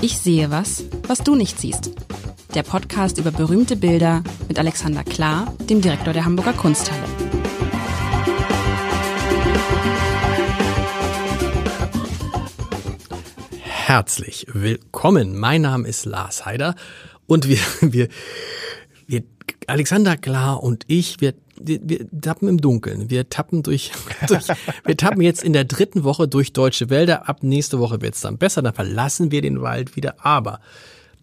Ich sehe was, was du nicht siehst. Der Podcast über berühmte Bilder mit Alexander Klar, dem Direktor der Hamburger Kunsthalle. Herzlich willkommen. Mein Name ist Lars Heider und wir, wir, wir, Alexander Klar und ich, wir wir, wir tappen im Dunkeln. Wir tappen durch, durch, wir tappen jetzt in der dritten Woche durch deutsche Wälder. Ab nächste Woche wird es dann besser. Dann verlassen wir den Wald wieder. Aber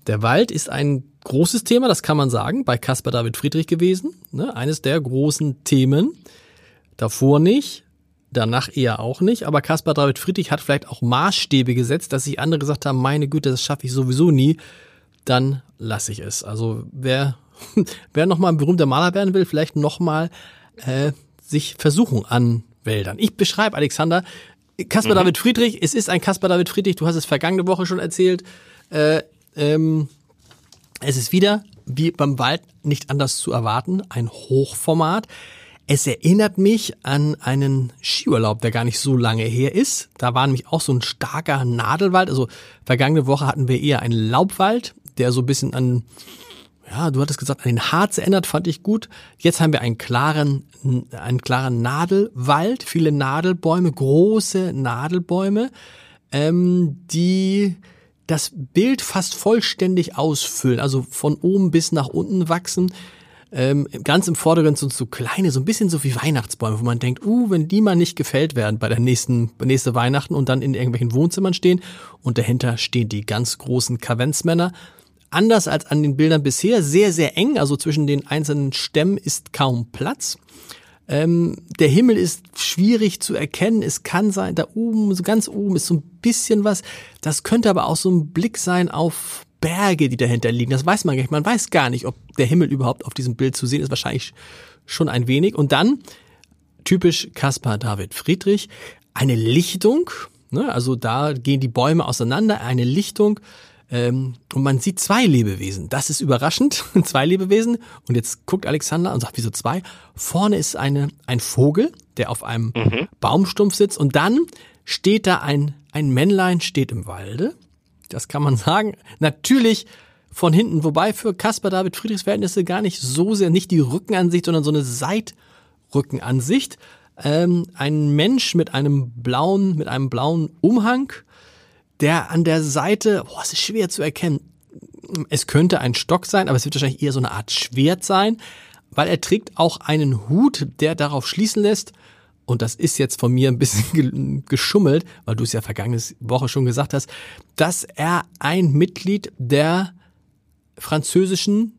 der Wald ist ein großes Thema, das kann man sagen, bei Caspar David Friedrich gewesen. Ne? Eines der großen Themen. Davor nicht, danach eher auch nicht. Aber Caspar David Friedrich hat vielleicht auch Maßstäbe gesetzt, dass sich andere gesagt haben, meine Güte, das schaffe ich sowieso nie. Dann lasse ich es. Also wer wer nochmal ein berühmter Maler werden will, vielleicht nochmal äh, sich versuchen an Wäldern. Ich beschreibe Alexander, Caspar mhm. David Friedrich, es ist ein Caspar David Friedrich, du hast es vergangene Woche schon erzählt. Äh, ähm, es ist wieder, wie beim Wald, nicht anders zu erwarten, ein Hochformat. Es erinnert mich an einen Skiurlaub, der gar nicht so lange her ist. Da war nämlich auch so ein starker Nadelwald. Also vergangene Woche hatten wir eher einen Laubwald, der so ein bisschen an ja, du hattest gesagt, an den Harz erinnert, fand ich gut. Jetzt haben wir einen klaren, einen klaren Nadelwald, viele Nadelbäume, große Nadelbäume, ähm, die das Bild fast vollständig ausfüllen, also von oben bis nach unten wachsen. Ähm, ganz im Vordergrund sind so kleine, so ein bisschen so wie Weihnachtsbäume, wo man denkt, uh, wenn die mal nicht gefällt werden bei der nächsten, nächste Weihnachten und dann in irgendwelchen Wohnzimmern stehen und dahinter stehen die ganz großen Kavenzmänner anders als an den Bildern bisher, sehr, sehr eng. Also zwischen den einzelnen Stämmen ist kaum Platz. Ähm, der Himmel ist schwierig zu erkennen. Es kann sein, da oben, so ganz oben ist so ein bisschen was. Das könnte aber auch so ein Blick sein auf Berge, die dahinter liegen. Das weiß man gar nicht. Man weiß gar nicht, ob der Himmel überhaupt auf diesem Bild zu sehen ist. Wahrscheinlich schon ein wenig. Und dann, typisch Caspar David Friedrich, eine Lichtung. Ne? Also da gehen die Bäume auseinander. Eine Lichtung ähm, und man sieht zwei Lebewesen. Das ist überraschend. zwei Lebewesen. Und jetzt guckt Alexander und sagt, wieso zwei? Vorne ist eine, ein Vogel, der auf einem mhm. Baumstumpf sitzt. Und dann steht da ein, ein Männlein, steht im Walde. Das kann man sagen. Natürlich von hinten, wobei für Caspar David Friedrichs Verhältnisse gar nicht so sehr, nicht die Rückenansicht, sondern so eine Seitrückenansicht. Ähm, ein Mensch mit einem blauen, mit einem blauen Umhang der an der Seite, boah, es ist schwer zu erkennen. Es könnte ein Stock sein, aber es wird wahrscheinlich eher so eine Art Schwert sein, weil er trägt auch einen Hut, der darauf schließen lässt, und das ist jetzt von mir ein bisschen geschummelt, weil du es ja vergangene Woche schon gesagt hast, dass er ein Mitglied der französischen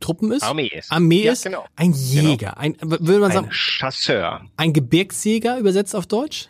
Truppen ist. Armee ist. Armee ja, ist. Genau. Ein Jäger. Genau. Ein, würde man sagen. Ein Chasseur. Ein Gebirgsjäger übersetzt auf Deutsch?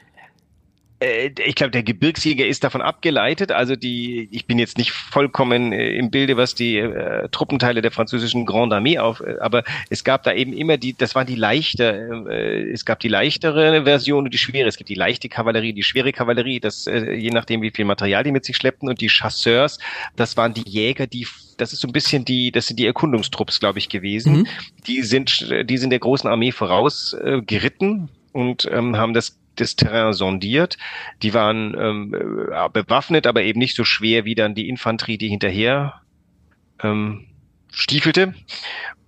Äh, ich glaube, der Gebirgsjäger ist davon abgeleitet. Also die, ich bin jetzt nicht vollkommen äh, im Bilde, was die äh, Truppenteile der französischen Grande Armee auf, äh, aber es gab da eben immer die, das war die leichte, äh, es gab die leichtere Version und die schwere. Es gibt die leichte Kavallerie, die schwere Kavallerie, das äh, je nachdem, wie viel Material die mit sich schleppten und die Chasseurs, das waren die Jäger, die das ist so ein bisschen die, das sind die Erkundungstrupps, glaube ich, gewesen. Mhm. Die sind, die sind der großen Armee voraus äh, geritten und ähm, haben das das Terrain sondiert. Die waren ähm, äh, bewaffnet, aber eben nicht so schwer wie dann die Infanterie, die hinterher ähm, stiefelte.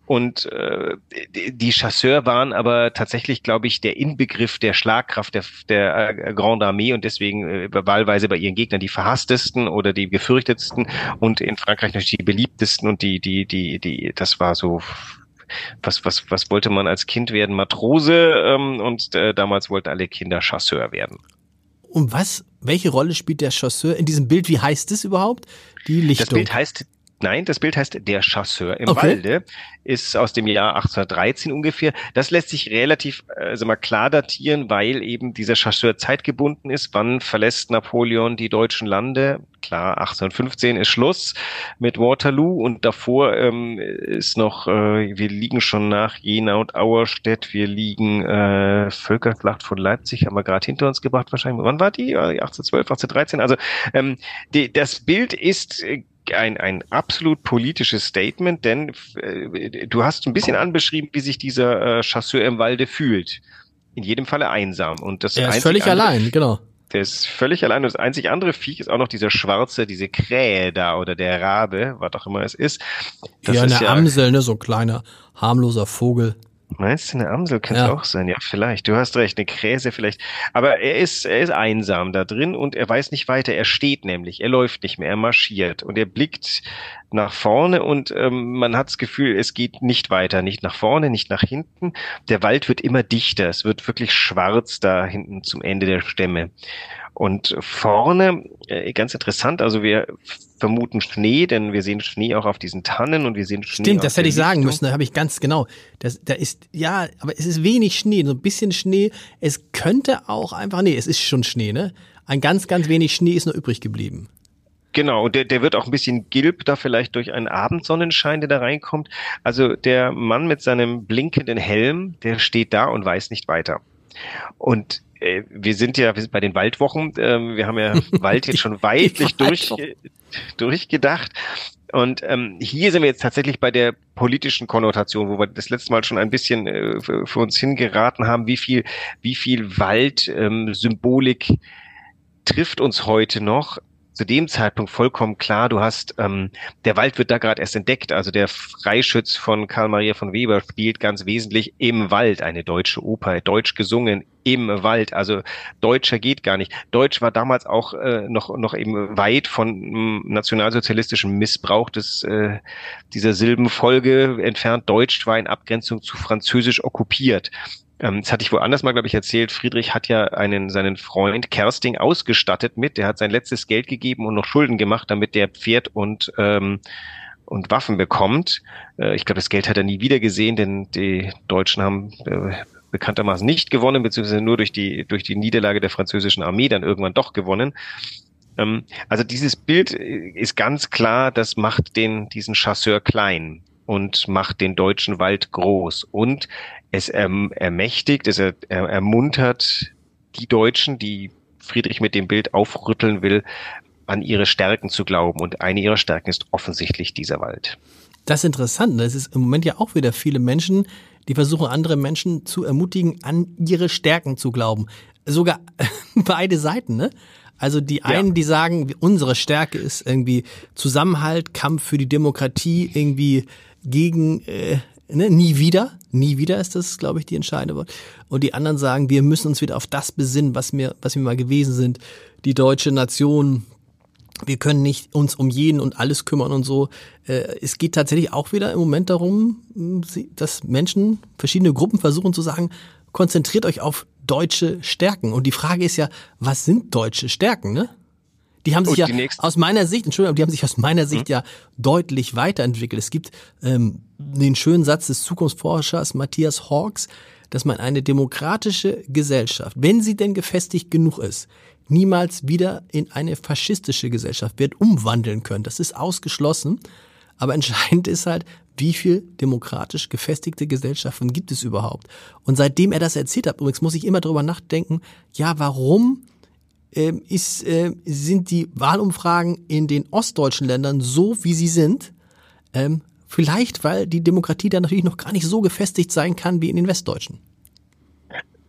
Und äh, die Chasseurs waren aber tatsächlich, glaube ich, der Inbegriff der Schlagkraft der, der äh, Grande Armee und deswegen äh, wahlweise bei ihren Gegnern die verhasstesten oder die gefürchtetsten und in Frankreich natürlich die beliebtesten und die, die, die, die, das war so was, was, was wollte man als Kind werden? Matrose ähm, und äh, damals wollten alle Kinder Chasseur werden. Und was, welche Rolle spielt der Chasseur in diesem Bild? Wie heißt es überhaupt? Die Lichtung. Das Bild heißt Nein, das Bild heißt Der Chasseur im okay. Walde, ist aus dem Jahr 1813 ungefähr. Das lässt sich relativ also mal klar datieren, weil eben dieser Chasseur zeitgebunden ist. Wann verlässt Napoleon die deutschen Lande? Klar, 1815 ist Schluss mit Waterloo und davor ähm, ist noch, äh, wir liegen schon nach Jena und Auerstedt, wir liegen äh, Völkerschlacht von Leipzig, haben wir gerade hinter uns gebracht wahrscheinlich. Wann war die? 1812, 1813. Also ähm, die, das Bild ist äh, ein, ein absolut politisches Statement, denn äh, du hast ein bisschen anbeschrieben, wie sich dieser äh, Chasseur im Walde fühlt. In jedem Falle einsam. Und das er ist völlig allein, genau. Der ist völlig allein. Und das einzig andere Viech ist auch noch dieser schwarze, diese Krähe da oder der Rabe, was auch immer es ist. Das ja, ist eine ja, Amsel, ne, so ein kleiner, harmloser Vogel. Meinst du, eine Amsel könnte ja. auch sein? Ja, vielleicht. Du hast recht, eine Kräse vielleicht. Aber er ist, er ist einsam da drin und er weiß nicht weiter. Er steht nämlich, er läuft nicht mehr, er marschiert und er blickt nach vorne und ähm, man hat das Gefühl, es geht nicht weiter, nicht nach vorne, nicht nach hinten. Der Wald wird immer dichter, es wird wirklich schwarz da hinten zum Ende der Stämme. Und vorne, äh, ganz interessant, also wir vermuten Schnee, denn wir sehen Schnee auch auf diesen Tannen und wir sehen Schnee. Stimmt, das hätte ich sagen müssen, da habe ich ganz genau. Das, da ist, ja, aber es ist wenig Schnee, so ein bisschen Schnee. Es könnte auch einfach, nee, es ist schon Schnee, ne? Ein ganz, ganz wenig Schnee ist noch übrig geblieben. Genau, und der, der wird auch ein bisschen gilb da vielleicht durch einen Abendsonnenschein, der da reinkommt. Also der Mann mit seinem blinkenden Helm, der steht da und weiß nicht weiter. Und äh, wir sind ja, wir sind bei den Waldwochen. Ähm, wir haben ja Wald jetzt schon weitlich durch, durchgedacht. Und ähm, hier sind wir jetzt tatsächlich bei der politischen Konnotation, wo wir das letzte Mal schon ein bisschen äh, für uns hingeraten haben, wie viel, wie viel Waldsymbolik ähm, trifft uns heute noch zu dem Zeitpunkt vollkommen klar, du hast, ähm, der Wald wird da gerade erst entdeckt, also der Freischütz von Karl Maria von Weber spielt ganz wesentlich im Wald, eine deutsche Oper, deutsch gesungen im Wald, also deutscher geht gar nicht. Deutsch war damals auch äh, noch, noch eben weit von m, nationalsozialistischem Missbrauch des, äh, dieser Silbenfolge entfernt. Deutsch war in Abgrenzung zu Französisch okkupiert. Ähm, das hatte ich woanders mal, glaube ich, erzählt. Friedrich hat ja einen, seinen Freund Kersting ausgestattet mit. Der hat sein letztes Geld gegeben und noch Schulden gemacht, damit der Pferd und, ähm, und Waffen bekommt. Äh, ich glaube, das Geld hat er nie wieder gesehen, denn die Deutschen haben äh, bekanntermaßen nicht gewonnen, beziehungsweise nur durch die, durch die Niederlage der französischen Armee dann irgendwann doch gewonnen. Ähm, also dieses Bild ist ganz klar, das macht den, diesen Chasseur klein und macht den deutschen Wald groß. Und es erm, ermächtigt, es er, ermuntert die Deutschen, die Friedrich mit dem Bild aufrütteln will, an ihre Stärken zu glauben. Und eine ihrer Stärken ist offensichtlich dieser Wald. Das ist interessant. Das ist im Moment ja auch wieder viele Menschen, die versuchen, andere Menschen zu ermutigen, an ihre Stärken zu glauben. Sogar beide Seiten, ne? Also die einen, ja. die sagen, unsere Stärke ist irgendwie Zusammenhalt, Kampf für die Demokratie, irgendwie gegen äh, ne, nie wieder. Nie wieder ist das, glaube ich, die entscheidende Wort. Und die anderen sagen, wir müssen uns wieder auf das besinnen, was wir, was wir mal gewesen sind. Die deutsche Nation. Wir können nicht uns um jeden und alles kümmern und so. Äh, es geht tatsächlich auch wieder im Moment darum, dass Menschen, verschiedene Gruppen versuchen zu sagen, konzentriert euch auf deutsche Stärken. Und die Frage ist ja, was sind deutsche Stärken, ne? Die haben sich ja aus meiner Sicht, Entschuldigung, die haben sich aus meiner Sicht hm. ja deutlich weiterentwickelt. Es gibt ähm, den schönen Satz des Zukunftsforschers Matthias Hawks, dass man eine demokratische Gesellschaft, wenn sie denn gefestigt genug ist, niemals wieder in eine faschistische Gesellschaft wird umwandeln können. Das ist ausgeschlossen. Aber entscheidend ist halt, wie viel demokratisch gefestigte Gesellschaften gibt es überhaupt? Und seitdem er das erzählt hat, übrigens muss ich immer darüber nachdenken, ja, warum ist, äh, sind die Wahlumfragen in den ostdeutschen Ländern so, wie sie sind. Ähm, vielleicht, weil die Demokratie da natürlich noch gar nicht so gefestigt sein kann wie in den westdeutschen.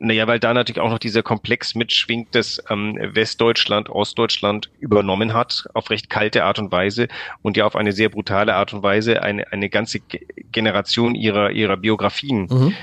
Naja, weil da natürlich auch noch dieser Komplex mitschwingt, dass ähm, Westdeutschland Ostdeutschland übernommen hat, auf recht kalte Art und Weise und ja auf eine sehr brutale Art und Weise eine, eine ganze Generation ihrer, ihrer Biografien mhm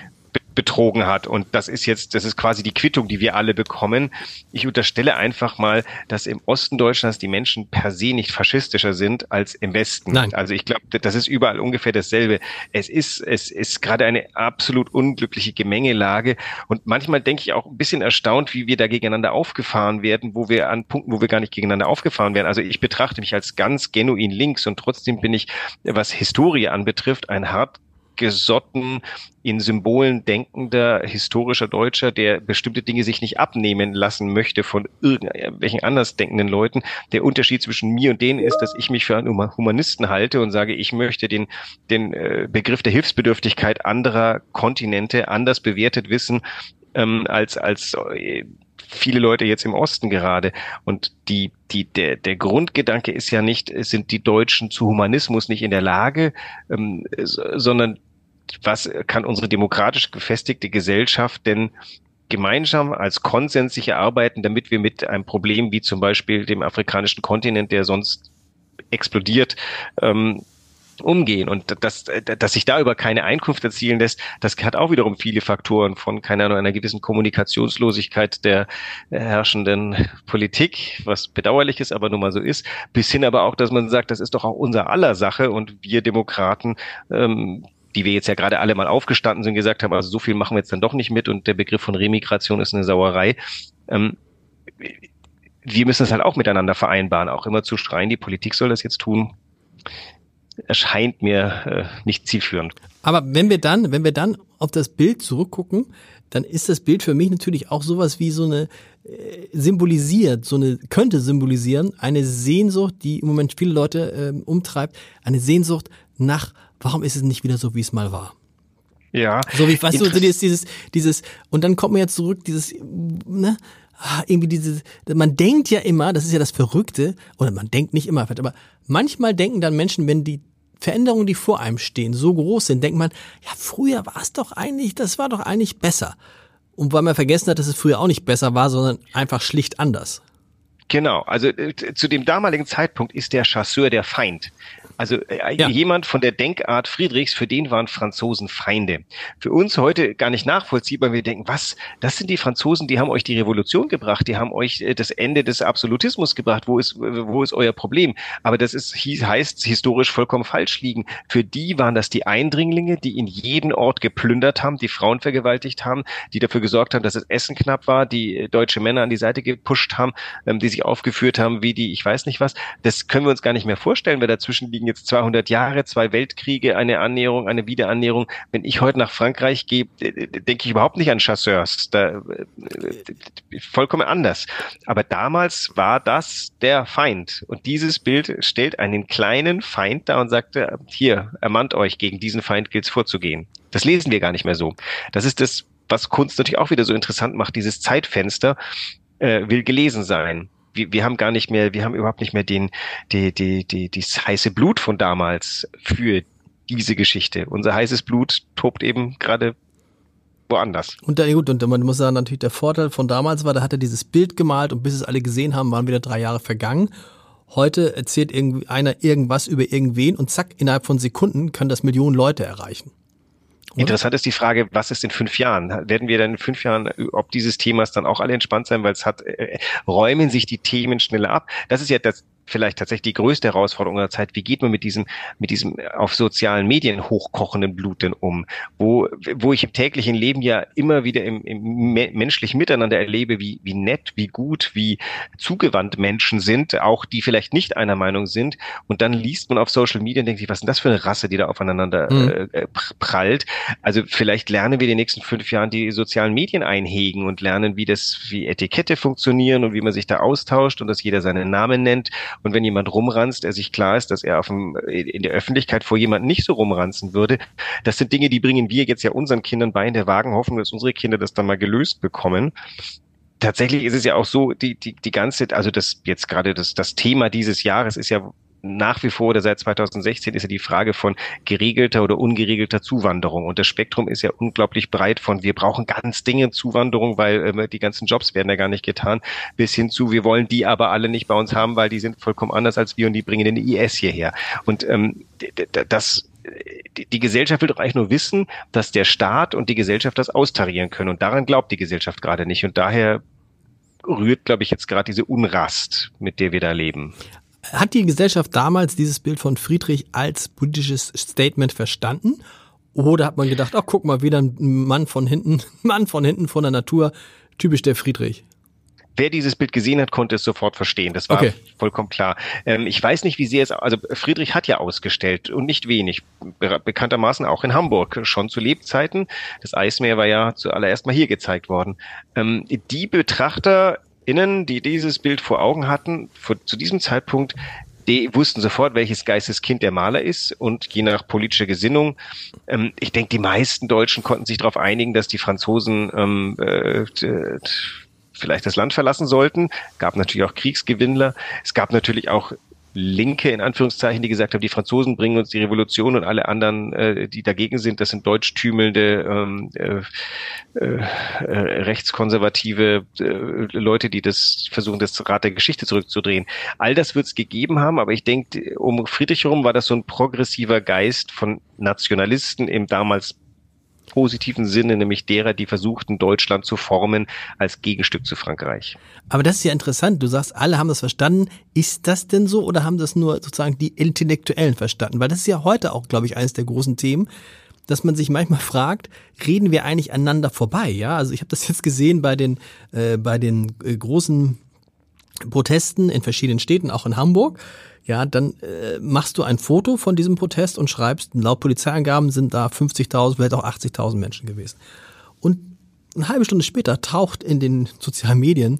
betrogen hat. Und das ist jetzt, das ist quasi die Quittung, die wir alle bekommen. Ich unterstelle einfach mal, dass im Osten Deutschlands die Menschen per se nicht faschistischer sind als im Westen. Nein. Also ich glaube, das ist überall ungefähr dasselbe. Es ist, es ist gerade eine absolut unglückliche Gemengelage. Und manchmal denke ich auch ein bisschen erstaunt, wie wir da gegeneinander aufgefahren werden, wo wir an Punkten, wo wir gar nicht gegeneinander aufgefahren werden. Also ich betrachte mich als ganz genuin links und trotzdem bin ich, was Historie anbetrifft, ein hart gesotten, in Symbolen denkender historischer Deutscher, der bestimmte Dinge sich nicht abnehmen lassen möchte von irgendwelchen anders denkenden Leuten. Der Unterschied zwischen mir und denen ist, dass ich mich für einen Humanisten halte und sage, ich möchte den, den äh, Begriff der Hilfsbedürftigkeit anderer Kontinente anders bewertet wissen, ähm, als, als äh, viele Leute jetzt im Osten gerade. Und die, die, der, der Grundgedanke ist ja nicht, sind die Deutschen zu Humanismus nicht in der Lage, ähm, sondern was kann unsere demokratisch gefestigte Gesellschaft denn gemeinsam als Konsens sich erarbeiten, damit wir mit einem Problem wie zum Beispiel dem afrikanischen Kontinent, der sonst explodiert, ähm, umgehen. Und dass, dass sich da über keine Einkunft erzielen lässt, das hat auch wiederum viele Faktoren von, keine Ahnung, einer gewissen Kommunikationslosigkeit der herrschenden Politik, was bedauerlich ist, aber nun mal so ist, bis hin aber auch, dass man sagt, das ist doch auch unser aller Sache und wir Demokraten, ähm, die wir jetzt ja gerade alle mal aufgestanden sind, gesagt haben, also so viel machen wir jetzt dann doch nicht mit und der Begriff von Remigration ist eine Sauerei. Ähm, wir müssen es halt auch miteinander vereinbaren, auch immer zu schreien, die Politik soll das jetzt tun, erscheint mir äh, nicht zielführend. Aber wenn wir dann, wenn wir dann auf das Bild zurückgucken, dann ist das Bild für mich natürlich auch sowas wie so eine äh, symbolisiert, so eine könnte symbolisieren eine Sehnsucht, die im Moment viele Leute äh, umtreibt, eine Sehnsucht nach warum ist es nicht wieder so, wie es mal war? Ja. So wie, weißt du, dieses, dieses, dieses, und dann kommt man ja zurück, dieses, ne, ah, irgendwie dieses, man denkt ja immer, das ist ja das Verrückte, oder man denkt nicht immer, aber manchmal denken dann Menschen, wenn die Veränderungen, die vor einem stehen, so groß sind, denkt man, ja, früher war es doch eigentlich, das war doch eigentlich besser. Und weil man vergessen hat, dass es früher auch nicht besser war, sondern einfach schlicht anders. Genau, also äh, zu dem damaligen Zeitpunkt ist der Chasseur der Feind. Also äh, ja. jemand von der Denkart Friedrichs, für den waren Franzosen Feinde. Für uns heute gar nicht nachvollziehbar. Wir denken, was? Das sind die Franzosen, die haben euch die Revolution gebracht, die haben euch äh, das Ende des Absolutismus gebracht. Wo ist, wo ist euer Problem? Aber das ist, heißt historisch vollkommen falsch liegen. Für die waren das die Eindringlinge, die in jeden Ort geplündert haben, die Frauen vergewaltigt haben, die dafür gesorgt haben, dass das Essen knapp war, die äh, deutsche Männer an die Seite gepusht haben, ähm, die sich aufgeführt haben wie die, ich weiß nicht was. Das können wir uns gar nicht mehr vorstellen, wer dazwischen liegen jetzt 200 Jahre, zwei Weltkriege, eine Annäherung, eine Wiederannäherung. Wenn ich heute nach Frankreich gehe, denke ich überhaupt nicht an Chasseurs. Da, äh, vollkommen anders. Aber damals war das der Feind. Und dieses Bild stellt einen kleinen Feind da und sagt, hier, ermannt euch, gegen diesen Feind gilt es vorzugehen. Das lesen wir gar nicht mehr so. Das ist das, was Kunst natürlich auch wieder so interessant macht, dieses Zeitfenster äh, will gelesen sein wir, wir haben gar nicht mehr, wir haben überhaupt nicht mehr den, die, die, die, das heiße Blut von damals für diese Geschichte. Unser heißes Blut tobt eben gerade woanders. Und da, gut, und man muss sagen, natürlich der Vorteil von damals war, da hat er dieses Bild gemalt und bis es alle gesehen haben, waren wieder drei Jahre vergangen. Heute erzählt irgendwie einer irgendwas über irgendwen und zack, innerhalb von Sekunden können das Millionen Leute erreichen. Interessant ist die Frage, was ist in fünf Jahren? Werden wir dann in fünf Jahren ob dieses Themas dann auch alle entspannt sein, weil es hat, äh, räumen sich die Themen schneller ab? Das ist ja das, vielleicht tatsächlich die größte Herausforderung unserer Zeit. Wie geht man mit diesem, mit diesem auf sozialen Medien hochkochenden Blut denn um? Wo, wo ich im täglichen Leben ja immer wieder im, im menschlichen Miteinander erlebe, wie, wie nett, wie gut, wie zugewandt Menschen sind, auch die vielleicht nicht einer Meinung sind. Und dann liest man auf Social Media und denkt sich, was ist denn das für eine Rasse, die da aufeinander mhm. äh, prallt? Also vielleicht lernen wir in den nächsten fünf Jahren die sozialen Medien einhegen und lernen, wie das, wie Etikette funktionieren und wie man sich da austauscht und dass jeder seinen Namen nennt und wenn jemand rumranzt, er sich klar ist, dass er auf dem, in der Öffentlichkeit vor jemandem nicht so rumranzen würde. Das sind Dinge, die bringen wir jetzt ja unseren Kindern bei in der vagen Hoffnung, dass unsere Kinder das dann mal gelöst bekommen tatsächlich ist es ja auch so, die, die, die ganze, also das jetzt gerade das, das Thema dieses Jahres ist ja nach wie vor oder seit 2016 ist ja die Frage von geregelter oder ungeregelter Zuwanderung. Und das Spektrum ist ja unglaublich breit von wir brauchen ganz dringend Zuwanderung, weil äh, die ganzen Jobs werden ja gar nicht getan, bis hin zu wir wollen die aber alle nicht bei uns haben, weil die sind vollkommen anders als wir und die bringen den IS hierher. Und ähm, das die Gesellschaft will doch eigentlich nur wissen, dass der Staat und die Gesellschaft das austarieren können. Und daran glaubt die Gesellschaft gerade nicht. Und daher rührt, glaube ich, jetzt gerade diese Unrast, mit der wir da leben. Hat die Gesellschaft damals dieses Bild von Friedrich als politisches Statement verstanden? Oder hat man gedacht, ach guck mal, wieder ein Mann von hinten, Mann von hinten von der Natur, typisch der Friedrich? wer dieses Bild gesehen hat, konnte es sofort verstehen. Das war okay. vollkommen klar. Ähm, ich weiß nicht, wie sehr es, also Friedrich hat ja ausgestellt und nicht wenig. Be bekanntermaßen auch in Hamburg, schon zu Lebzeiten. Das Eismeer war ja zuallererst mal hier gezeigt worden. Ähm, die Betrachter Innen, die dieses Bild vor Augen hatten, vor, zu diesem Zeitpunkt, die wussten sofort, welches Geisteskind der Maler ist und je nach politischer Gesinnung. Ähm, ich denke, die meisten Deutschen konnten sich darauf einigen, dass die Franzosen ähm, äh, vielleicht das Land verlassen sollten. Gab natürlich auch Kriegsgewinnler. Es gab natürlich auch Linke in Anführungszeichen, die gesagt haben, die Franzosen bringen uns die Revolution und alle anderen, äh, die dagegen sind, das sind deutschtümelnde ähm, äh, äh, rechtskonservative äh, Leute, die das versuchen, das Rad der Geschichte zurückzudrehen. All das wird es gegeben haben, aber ich denke, um Friedrich herum war das so ein progressiver Geist von Nationalisten im damals positiven Sinne, nämlich derer, die versuchten, Deutschland zu formen als Gegenstück zu Frankreich. Aber das ist ja interessant. Du sagst, alle haben das verstanden. Ist das denn so oder haben das nur sozusagen die Intellektuellen verstanden? Weil das ist ja heute auch, glaube ich, eines der großen Themen dass man sich manchmal fragt, reden wir eigentlich aneinander vorbei? Ja, also ich habe das jetzt gesehen bei den äh, bei den äh, großen Protesten in verschiedenen Städten, auch in Hamburg ja, dann äh, machst du ein Foto von diesem Protest und schreibst, laut Polizeiangaben sind da 50.000, vielleicht auch 80.000 Menschen gewesen. Und eine halbe Stunde später taucht in den sozialen Medien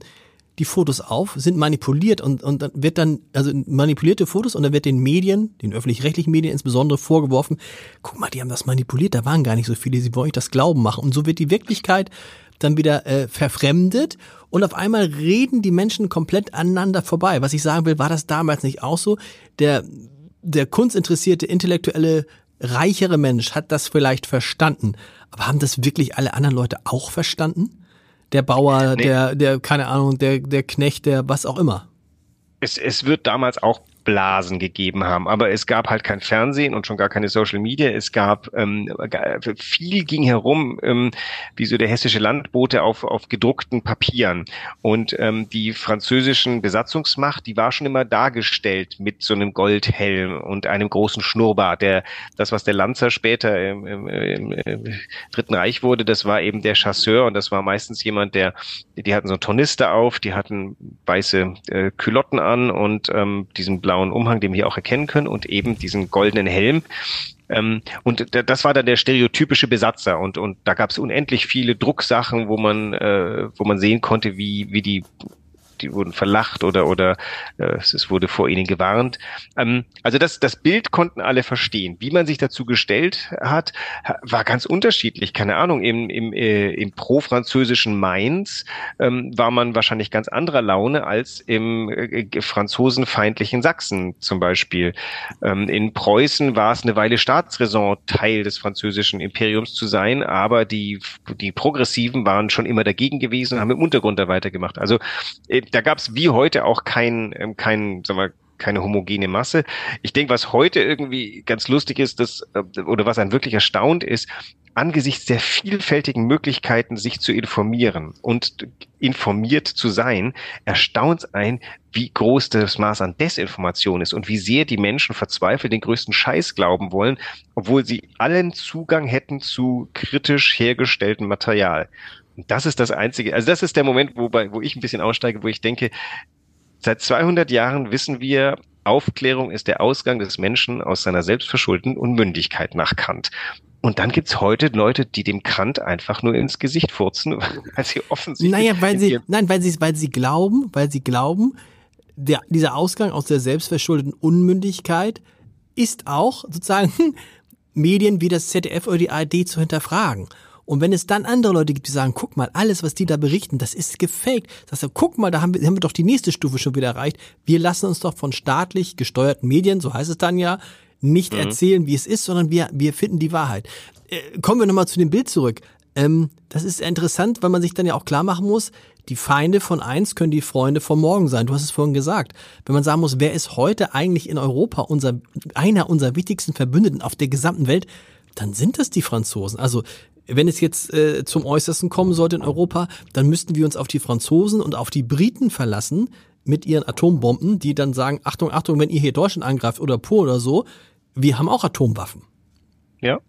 die Fotos auf, sind manipuliert und, und dann wird dann, also manipulierte Fotos und dann wird den Medien, den öffentlich-rechtlichen Medien insbesondere vorgeworfen, guck mal, die haben das manipuliert, da waren gar nicht so viele, sie wollen euch das glauben machen. Und so wird die Wirklichkeit dann wieder äh, verfremdet und auf einmal reden die Menschen komplett aneinander vorbei. Was ich sagen will, war das damals nicht auch so? Der, der kunstinteressierte, intellektuelle, reichere Mensch hat das vielleicht verstanden. Aber haben das wirklich alle anderen Leute auch verstanden? Der Bauer, nee. der, der, keine Ahnung, der, der Knecht, der was auch immer. Es, es wird damals auch Blasen gegeben haben. Aber es gab halt kein Fernsehen und schon gar keine Social Media. Es gab ähm, viel ging herum, ähm, wie so der hessische Landbote auf, auf gedruckten Papieren. Und ähm, die französischen Besatzungsmacht, die war schon immer dargestellt mit so einem Goldhelm und einem großen Schnurrbart. Der, das, was der Lanzer später im, im, im, im Dritten Reich wurde, das war eben der Chasseur und das war meistens jemand, der, die hatten so Tornister auf, die hatten weiße äh, Külotten an und ähm, diesen blauen blauen Umhang, den wir auch erkennen können, und eben diesen goldenen Helm. Ähm, und das war dann der stereotypische Besatzer und und da gab es unendlich viele Drucksachen, wo man äh, wo man sehen konnte, wie wie die die wurden verlacht oder oder äh, es wurde vor ihnen gewarnt. Ähm, also das das Bild konnten alle verstehen. Wie man sich dazu gestellt hat, war ganz unterschiedlich. Keine Ahnung. Im im, äh, im pro-französischen Mainz ähm, war man wahrscheinlich ganz anderer Laune als im äh, franzosenfeindlichen Sachsen zum Beispiel. Ähm, in Preußen war es eine Weile Staatsräson, Teil des französischen Imperiums zu sein, aber die die Progressiven waren schon immer dagegen gewesen und haben im Untergrund da weitergemacht. Also äh, da gab es wie heute auch kein, ähm, kein, sagen wir, keine homogene Masse. Ich denke, was heute irgendwie ganz lustig ist, dass, äh, oder was einen wirklich erstaunt ist, angesichts der vielfältigen Möglichkeiten, sich zu informieren und informiert zu sein, erstaunt ein, wie groß das Maß an Desinformation ist und wie sehr die Menschen verzweifelt den größten Scheiß glauben wollen, obwohl sie allen Zugang hätten zu kritisch hergestelltem Material. Und das ist das Einzige, also das ist der Moment, wobei, wo ich ein bisschen aussteige, wo ich denke, seit 200 Jahren wissen wir, Aufklärung ist der Ausgang des Menschen aus seiner selbstverschuldeten Unmündigkeit nach Kant. Und dann gibt's heute Leute, die dem Kant einfach nur ins Gesicht furzen, weil sie offensichtlich. Naja, weil sie, nein, weil sie, weil sie glauben, weil sie glauben, der, dieser Ausgang aus der selbstverschuldeten Unmündigkeit ist auch sozusagen Medien wie das ZDF oder die ARD zu hinterfragen. Und wenn es dann andere Leute gibt, die sagen, guck mal, alles, was die da berichten, das ist gefaked. Das heißt, guck mal, da haben wir, haben wir doch die nächste Stufe schon wieder erreicht. Wir lassen uns doch von staatlich gesteuerten Medien, so heißt es dann ja, nicht mhm. erzählen, wie es ist, sondern wir, wir finden die Wahrheit. Äh, kommen wir nochmal zu dem Bild zurück. Ähm, das ist interessant, weil man sich dann ja auch klar machen muss, die Feinde von eins können die Freunde von morgen sein. Du hast es vorhin gesagt. Wenn man sagen muss, wer ist heute eigentlich in Europa unser, einer unserer wichtigsten Verbündeten auf der gesamten Welt, dann sind das die Franzosen. Also wenn es jetzt äh, zum Äußersten kommen sollte in Europa, dann müssten wir uns auf die Franzosen und auf die Briten verlassen mit ihren Atombomben, die dann sagen, Achtung, Achtung, wenn ihr hier Deutschland angreift oder Polen oder so, wir haben auch Atomwaffen. Ja.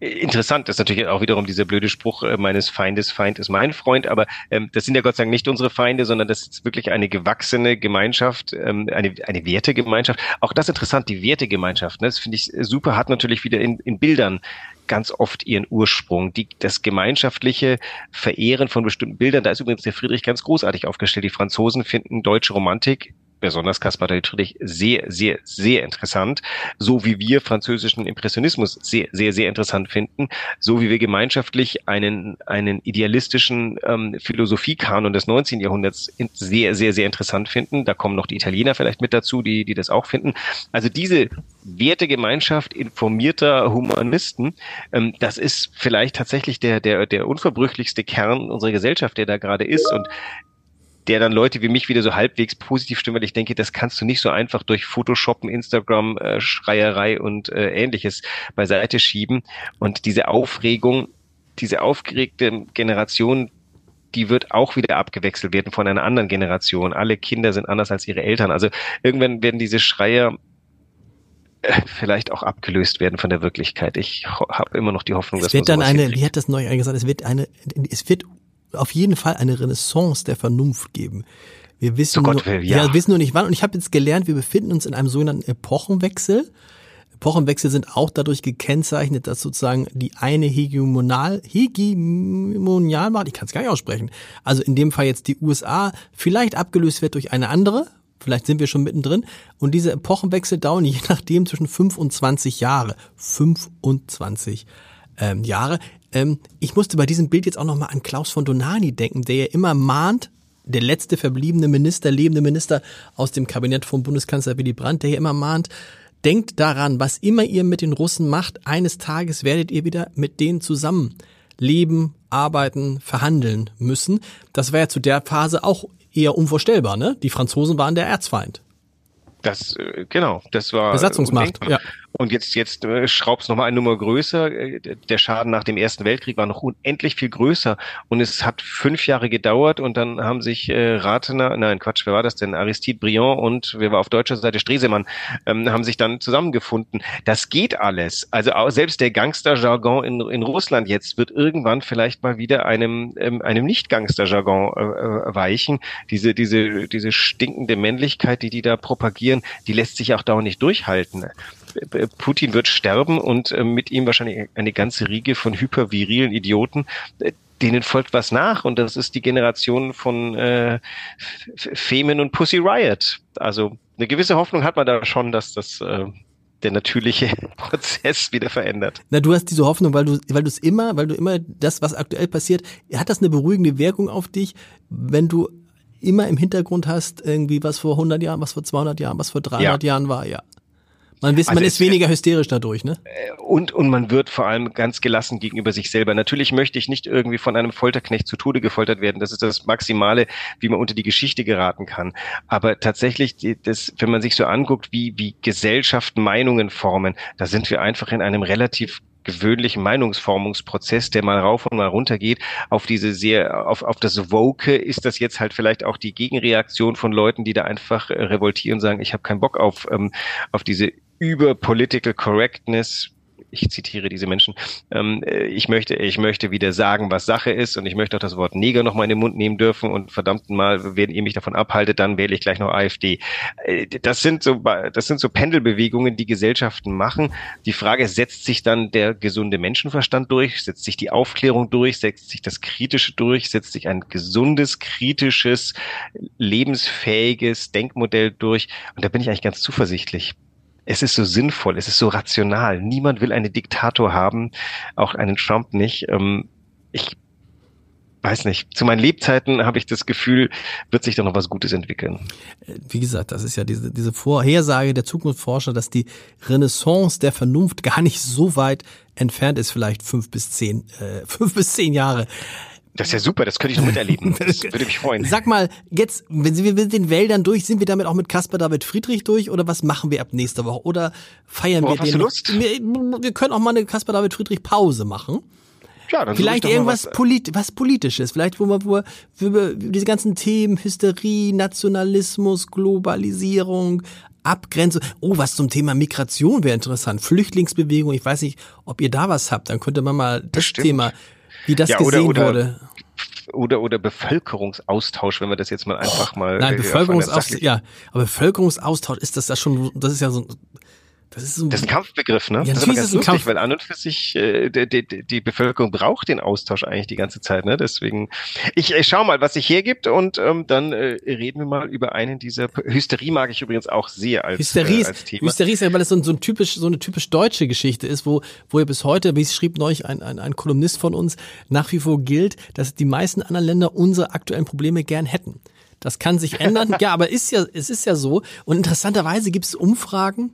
Interessant ist natürlich auch wiederum dieser blöde Spruch äh, meines Feindes Feind ist mein Freund, aber ähm, das sind ja Gott sei Dank nicht unsere Feinde, sondern das ist wirklich eine gewachsene Gemeinschaft, ähm, eine, eine Wertegemeinschaft. Auch das interessant, die Wertegemeinschaft, ne, das finde ich super, hat natürlich wieder in, in Bildern ganz oft ihren Ursprung. Die, das gemeinschaftliche Verehren von bestimmten Bildern, da ist übrigens der Friedrich ganz großartig aufgestellt. Die Franzosen finden deutsche Romantik besonders Caspar David Friedrich sehr, sehr, sehr interessant, so wie wir französischen Impressionismus sehr, sehr, sehr interessant finden, so wie wir gemeinschaftlich einen, einen idealistischen ähm, Philosophiekanon des 19. Jahrhunderts sehr, sehr, sehr interessant finden. Da kommen noch die Italiener vielleicht mit dazu, die, die das auch finden. Also diese Wertegemeinschaft informierter Humanisten, ähm, das ist vielleicht tatsächlich der, der, der unverbrüchlichste Kern unserer Gesellschaft, der da gerade ist. Und der dann Leute wie mich wieder so halbwegs positiv stimmen, weil ich denke, das kannst du nicht so einfach durch Photoshoppen, Instagram, äh, Schreierei und äh, ähnliches beiseite schieben. Und diese Aufregung, diese aufgeregte Generation, die wird auch wieder abgewechselt werden von einer anderen Generation. Alle Kinder sind anders als ihre Eltern. Also irgendwann werden diese Schreier äh, vielleicht auch abgelöst werden von der Wirklichkeit. Ich habe immer noch die Hoffnung, es dass wird man dann eine, wie hat das neu gesagt, es wird eine, es wird auf jeden Fall eine Renaissance der Vernunft geben. Wir wissen, nur, will, ja. ja. wissen nur nicht wann. Und ich habe jetzt gelernt, wir befinden uns in einem sogenannten Epochenwechsel. Epochenwechsel sind auch dadurch gekennzeichnet, dass sozusagen die eine Hegemonal, Hegemonialmacht, ich kann es gar nicht aussprechen, also in dem Fall jetzt die USA, vielleicht abgelöst wird durch eine andere, vielleicht sind wir schon mittendrin. Und diese Epochenwechsel dauern je nachdem zwischen 25 Jahre. 25 ähm, Jahre. Ähm, ich musste bei diesem Bild jetzt auch nochmal an Klaus von Donani denken, der ja immer mahnt, der letzte verbliebene Minister, lebende Minister aus dem Kabinett von Bundeskanzler Willy Brandt, der ja immer mahnt, denkt daran, was immer ihr mit den Russen macht, eines Tages werdet ihr wieder mit denen zusammen leben, arbeiten, verhandeln müssen. Das war ja zu der Phase auch eher unvorstellbar, ne? Die Franzosen waren der Erzfeind. Das, äh, genau, das war. Besatzungsmacht, ja. Und jetzt, jetzt äh, schraubst noch mal eine Nummer größer. Äh, der Schaden nach dem Ersten Weltkrieg war noch unendlich viel größer. Und es hat fünf Jahre gedauert und dann haben sich äh, Ratner, nein, Quatsch, wer war das denn? Aristide Briand und wer war auf deutscher Seite? Stresemann, ähm, haben sich dann zusammengefunden. Das geht alles. Also auch selbst der Gangster-Jargon in, in Russland jetzt wird irgendwann vielleicht mal wieder einem, ähm, einem Nicht-Gangster-Jargon äh, äh, weichen. Diese, diese, diese stinkende Männlichkeit, die die da propagieren, die lässt sich auch dauernd nicht durchhalten. Putin wird sterben und äh, mit ihm wahrscheinlich eine ganze Riege von hypervirilen Idioten, äh, denen folgt was nach und das ist die Generation von äh, Femen und Pussy Riot. Also eine gewisse Hoffnung hat man da schon, dass das äh, der natürliche Prozess wieder verändert. Na, du hast diese Hoffnung, weil du, weil du es immer, weil du immer das, was aktuell passiert, hat das eine beruhigende Wirkung auf dich, wenn du immer im Hintergrund hast, irgendwie was vor 100 Jahren, was vor 200 Jahren, was vor 300 ja. Jahren war, ja. Man, ist, also man ist weniger hysterisch dadurch, ne? Äh, und, und man wird vor allem ganz gelassen gegenüber sich selber. Natürlich möchte ich nicht irgendwie von einem Folterknecht zu Tode gefoltert werden. Das ist das Maximale, wie man unter die Geschichte geraten kann. Aber tatsächlich, das, wenn man sich so anguckt, wie, wie Gesellschaften Meinungen formen, da sind wir einfach in einem relativ gewöhnlichen Meinungsformungsprozess, der mal rauf und mal runter geht, auf diese sehr, auf, auf das Woke ist das jetzt halt vielleicht auch die Gegenreaktion von Leuten, die da einfach äh, revoltieren und sagen, ich habe keinen Bock auf, ähm, auf diese über Political Correctness ich zitiere diese Menschen, ähm, äh, ich möchte, ich möchte wieder sagen, was Sache ist und ich möchte auch das Wort Neger noch mal in den Mund nehmen dürfen und verdammt mal, wenn ihr mich davon abhaltet, dann wähle ich gleich noch AfD. Äh, das sind so, das sind so Pendelbewegungen, die Gesellschaften machen. Die Frage setzt sich dann der gesunde Menschenverstand durch, setzt sich die Aufklärung durch, setzt sich das Kritische durch, setzt sich ein gesundes, kritisches, lebensfähiges Denkmodell durch. Und da bin ich eigentlich ganz zuversichtlich es ist so sinnvoll, es ist so rational. Niemand will einen Diktator haben, auch einen Trump nicht. Ähm, ich weiß nicht, zu meinen Lebzeiten habe ich das Gefühl, wird sich da noch was Gutes entwickeln. Wie gesagt, das ist ja diese, diese Vorhersage der Zukunftsforscher, dass die Renaissance der Vernunft gar nicht so weit entfernt ist, vielleicht fünf bis zehn, äh, fünf bis zehn Jahre. Das ist ja super, das könnte ich noch miterleben. Das würde mich freuen. Sag mal, jetzt, wenn wir mit den Wäldern durch, sind wir damit auch mit Caspar David Friedrich durch oder was machen wir ab nächster Woche? Oder feiern Worauf wir den? Hast du Lust? Wir, wir können auch mal eine Caspar David Friedrich Pause machen. Ja, dann vielleicht irgendwas was, polit was politisches, vielleicht wo man wo über diese ganzen Themen Hysterie, Nationalismus, Globalisierung, Abgrenzung. Oh, was zum Thema Migration wäre interessant. Flüchtlingsbewegung. Ich weiß nicht, ob ihr da was habt. Dann könnte man mal das Bestimmt. Thema wie das ja, gesehen oder, wurde. Oder, oder Bevölkerungsaustausch, wenn wir das jetzt mal einfach mal. Nein, äh, Bevölkerungsaustausch, ja, aber Bevölkerungsaustausch ist das ja schon, das ist ja so, Das ist, so das ist ein Kampfbegriff, ne? Ja, das ist aber ganz lustig, Kampf weil an und für sich äh, die, die, die Bevölkerung braucht den Austausch eigentlich die ganze Zeit, ne? Deswegen, ich, ich schau mal, was sich hergibt und ähm, dann äh, reden wir mal über einen dieser Hysterie mag ich übrigens auch sehr als, Hysterie ist, äh, als Thema. Hysterie ist ja, weil es so, ein, so, ein typisch, so eine typisch deutsche Geschichte ist, wo, wo ja bis heute, wie es schrieb neulich ein, ein, ein Kolumnist von uns, nach wie vor gilt, dass die meisten anderen Länder unsere aktuellen Probleme gern hätten. Das kann sich ändern. ja, aber ist ja, es ist ja so. Und interessanterweise gibt es Umfragen,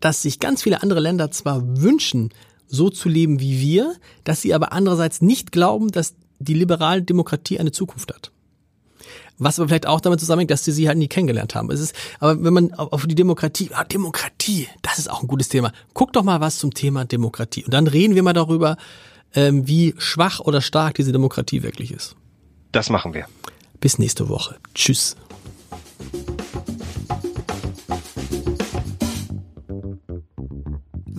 dass sich ganz viele andere Länder zwar wünschen, so zu leben wie wir, dass sie aber andererseits nicht glauben, dass die liberale Demokratie eine Zukunft hat. Was aber vielleicht auch damit zusammenhängt, dass sie sie halt nie kennengelernt haben. Es ist, aber wenn man auf die Demokratie, ah, Demokratie, das ist auch ein gutes Thema. Guck doch mal was zum Thema Demokratie. Und dann reden wir mal darüber, ähm, wie schwach oder stark diese Demokratie wirklich ist. Das machen wir. Bis nächste Woche. Tschüss.